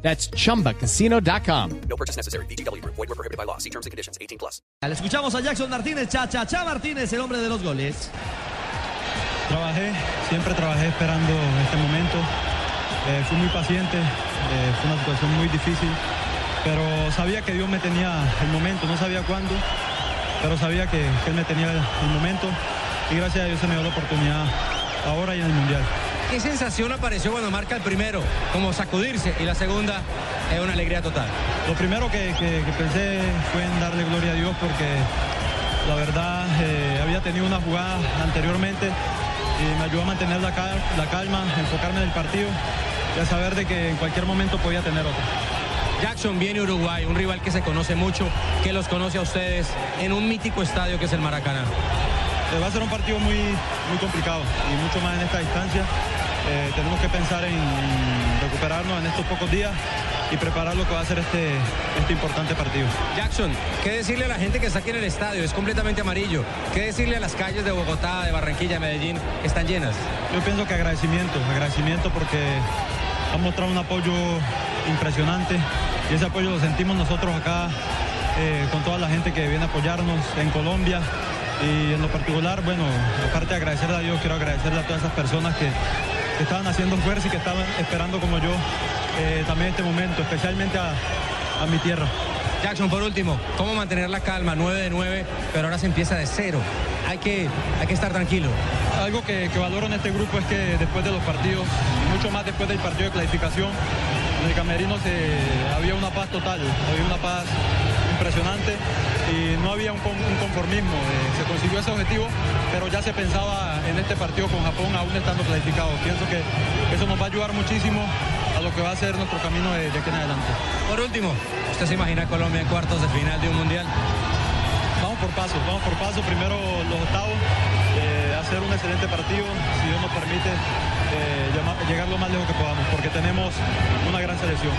That's chumbacasino.com. No purchase necessary. BGW. Void were prohibited by law. See terms and conditions. 18 plus. Le escuchamos a Jackson Martínez, cha cha cha Martínez, el hombre de los goles. Trabajé, siempre trabajé esperando este momento. Eh, fui muy paciente, eh, fue una situación muy difícil, pero sabía que Dios me tenía el momento, no sabía cuándo, pero sabía que, que Él me tenía el momento y gracias a Dios se me dio la oportunidad ahora y en el Mundial. ¿Qué sensación apareció cuando marca el primero? Como sacudirse y la segunda es una alegría total. Lo primero que, que- que pensé fue en darle gloria a Dios porque la verdad eh, había tenido una jugada anteriormente y me ayudó a mantener la, cal- la calma, enfocarme en el partido y a saber de que en cualquier momento podía tener otra. Jackson viene Uruguay, un rival que se conoce mucho, que los conoce a ustedes en un mítico estadio que es el Maracaná. Va a ser un partido muy, muy complicado y mucho más en esta distancia. Eh, tenemos que pensar en, en recuperarnos en estos pocos días y preparar lo que va a ser este, este importante partido. Jackson, ¿qué decirle a la gente que está aquí en el estadio? Es completamente amarillo. ¿Qué decirle a las calles de Bogotá, de Barranquilla, de Medellín, que están llenas? Yo pienso que agradecimiento, agradecimiento porque han mostrado un apoyo impresionante y ese apoyo lo sentimos nosotros acá eh, con toda la gente que viene a apoyarnos en Colombia y en lo particular, bueno, aparte de agradecerle a Dios, quiero agradecerle a todas esas personas que, que estaban haciendo fuerza y que estaban esperando como yo eh, también este momento, especialmente a, a mi tierra. Jackson, por último, ¿cómo mantener la calma? 9 de 9, pero ahora se empieza de cero. Hay que, hay que estar tranquilo. Algo que, que valoro en este grupo es que después de los partidos, mucho más después del partido de clasificación, en el camerino se, había una paz total, había una paz impresionante y no había un, con- un conformismo. eh, se consiguió ese objetivo, pero ya se pensaba en este partido con Japón aún estando clasificado. Pienso que eso nos va a ayudar muchísimo a lo que va a ser nuestro camino de, de aquí en adelante. Por último, ¿usted se imagina a Colombia en cuartos de final de un mundial? Vamos por paso, vamos por paso. Primero los octavos, eh, hacer un excelente partido, si Dios nos permite, eh, llegar lo más lejos que podamos, porque tenemos una gran selección.